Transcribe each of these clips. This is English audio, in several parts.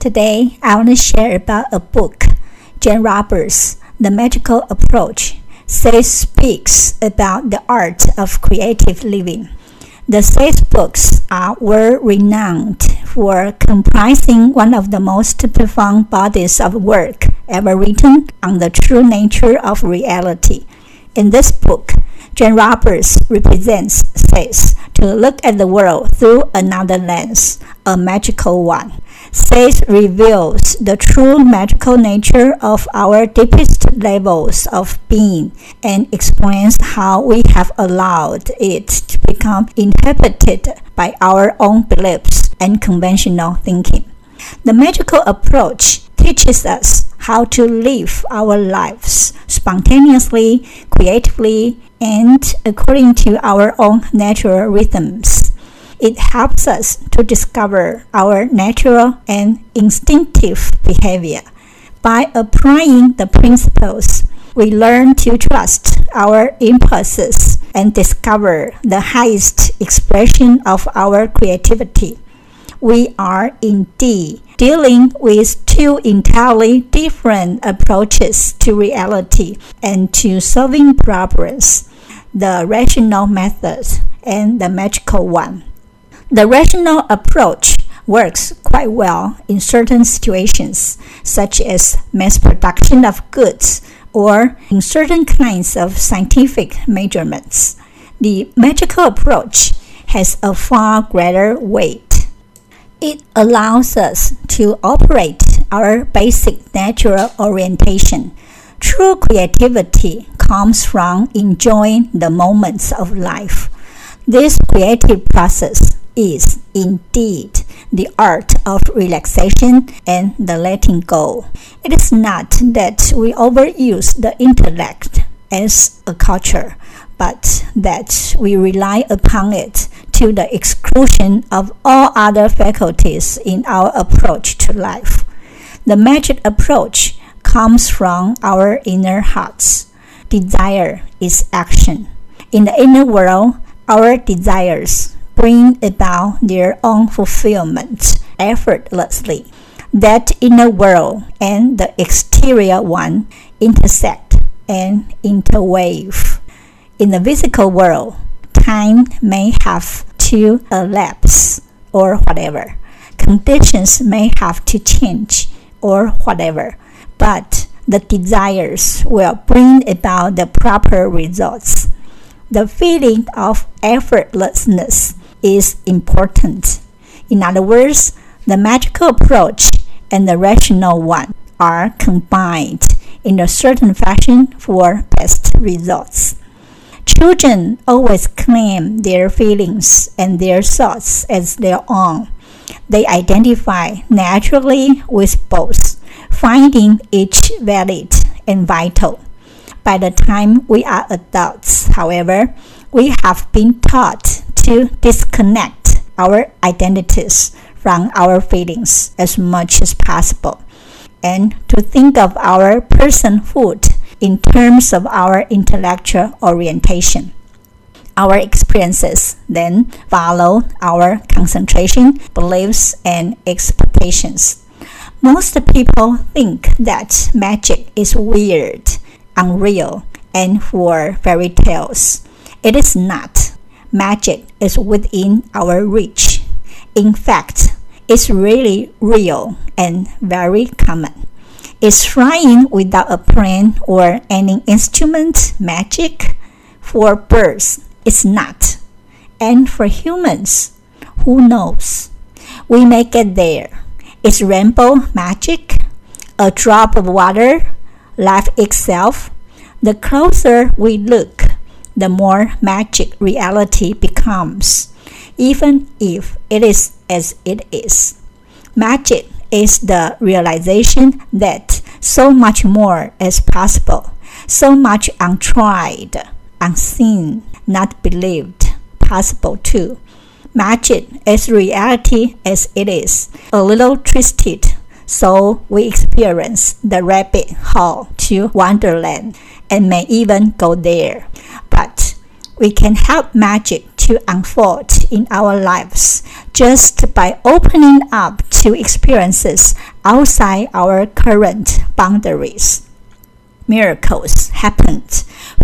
today I want to share about a book, Jane Roberts, The Magical Approach. Seth speaks about the art of creative living. The Seth books are world renowned for comprising one of the most profound bodies of work ever written on the true nature of reality. In this book, Jane Roberts represents Seth to look at the world through another lens, a magical one. Seth reveals the true magical nature of our deepest levels of being and explains how we have allowed it to become inhabited by our own beliefs and conventional thinking. The magical approach teaches us how to live our lives spontaneously, creatively, and according to our own natural rhythms. It helps us to discover our natural and instinctive behavior. By applying the principles, we learn to trust our impulses and discover the highest expression of our creativity. We are indeed dealing with two entirely different approaches to reality and to solving problems the rational method and the magical one. The rational approach works quite well in certain situations, such as mass production of goods or in certain kinds of scientific measurements. The magical approach has a far greater weight. It allows us to operate our basic natural orientation. True creativity comes from enjoying the moments of life. This creative process is indeed the art of relaxation and the letting go. It is not that we overuse the intellect as a culture, but that we rely upon it to the exclusion of all other faculties in our approach to life. The magic approach comes from our inner hearts. Desire is action. In the inner world, our desires bring about their own fulfillment effortlessly. That inner world and the exterior one intersect and interweave. In the physical world, time may have to elapse or whatever. Conditions may have to change or whatever, but the desires will bring about the proper results. The feeling of effortlessness is important. In other words, the magical approach and the rational one are combined in a certain fashion for best results. Children always claim their feelings and their thoughts as their own. They identify naturally with both, finding each valid and vital. By the time we are adults, however, we have been taught to disconnect our identities from our feelings as much as possible and to think of our personhood in terms of our intellectual orientation. Our experiences then follow our concentration, beliefs, and expectations. Most people think that magic is weird, unreal, and for fairy tales. It is not. Magic is within our reach. In fact, it's really real and very common. Is flying without a plane or any instrument magic? For birds, it's not. And for humans, who knows? We may get there. Is rainbow magic? A drop of water? Life itself? The closer we look, the more magic reality becomes, even if it is as it is. Magic is the realization that so much more is possible, so much untried, unseen, not believed, possible too. magic is reality as it is, a little twisted. So we experience the rabbit hole to Wonderland and may even go there. But we can help magic to unfold in our lives just by opening up to experiences outside our current boundaries. Miracles happen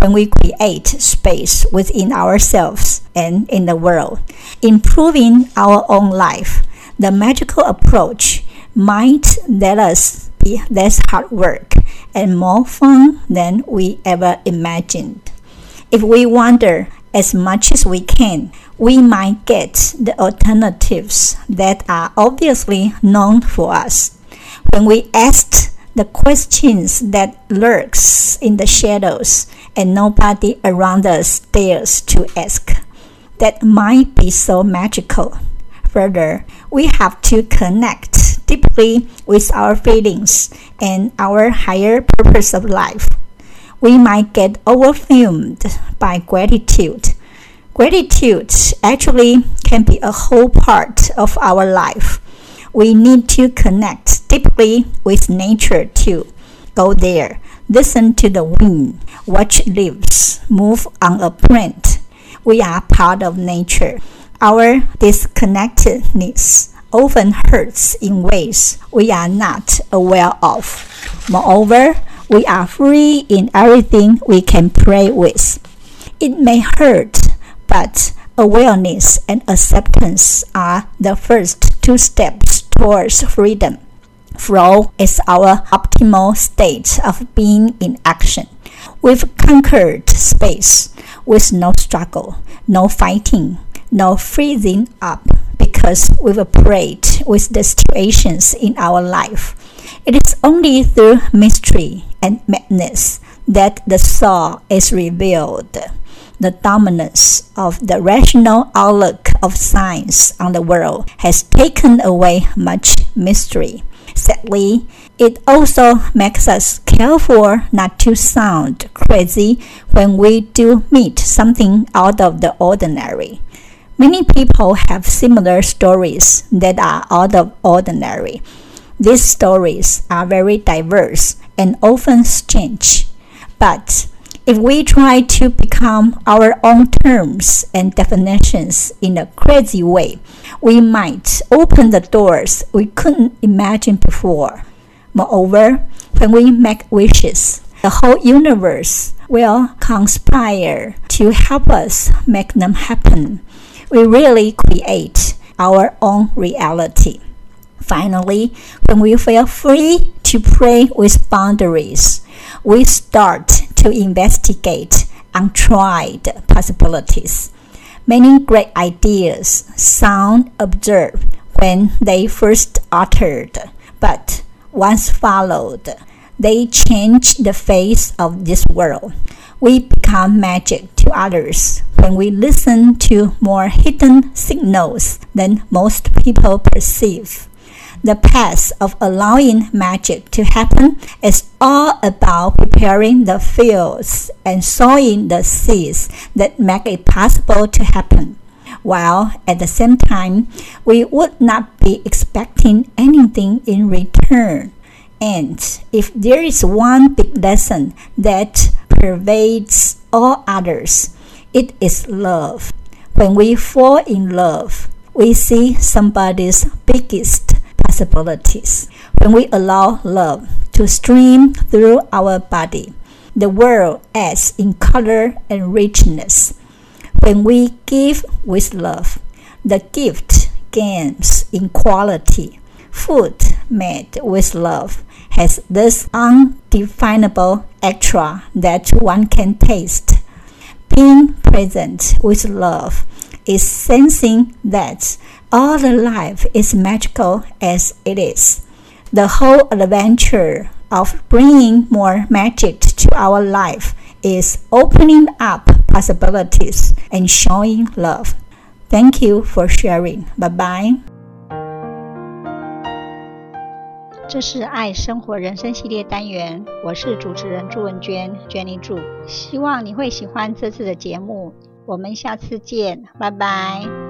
when we create space within ourselves and in the world, improving our own life. The magical approach might let us be less hard work and more fun than we ever imagined. If we wonder as much as we can, we might get the alternatives that are obviously known for us. When we ask the questions that lurks in the shadows and nobody around us dares to ask, that might be so magical. Further, we have to connect deeply with our feelings and our higher purpose of life we might get overwhelmed by gratitude. Gratitude actually can be a whole part of our life. We need to connect deeply with nature too. Go there, listen to the wind, watch leaves move on a plant. We are part of nature. Our disconnectedness often hurts in ways we are not aware of. Moreover, we are free in everything we can play with. It may hurt, but awareness and acceptance are the first two steps towards freedom. Flow is our optimal state of being in action. We've conquered space with no struggle, no fighting, no freezing up because we've prayed with the situations in our life. It is only through mystery and madness that the soul is revealed. The dominance of the rational outlook of science on the world has taken away much mystery. Sadly, it also makes us careful not to sound crazy when we do meet something out of the ordinary. Many people have similar stories that are out of ordinary. These stories are very diverse and often strange. But if we try to become our own terms and definitions in a crazy way, we might open the doors we couldn't imagine before. Moreover, when we make wishes, the whole universe will conspire to help us make them happen. We really create our own reality. Finally, when we feel free to play with boundaries, we start to investigate untried possibilities. Many great ideas sound absurd when they first uttered, but once followed, they change the face of this world. We become magic to others when we listen to more hidden signals than most people perceive. The path of allowing magic to happen is all about preparing the fields and sowing the seeds that make it possible to happen. While at the same time, we would not be expecting anything in return. And if there is one big lesson that pervades all others, it is love. When we fall in love, we see somebody's biggest possibilities. When we allow love to stream through our body, the world adds in color and richness. When we give with love, the gift gains in quality. Food made with love has this undefinable extra that one can taste. Being present with love is sensing that all the life is magical as it is. The whole adventure of bringing more magic to our life is opening up possibilities and showing love. Thank you for sharing. Bye bye. 这是爱生活人生系列单元，我是主持人朱文娟，Jenny 祝，希望你会喜欢这次的节目。我们下次见，拜拜。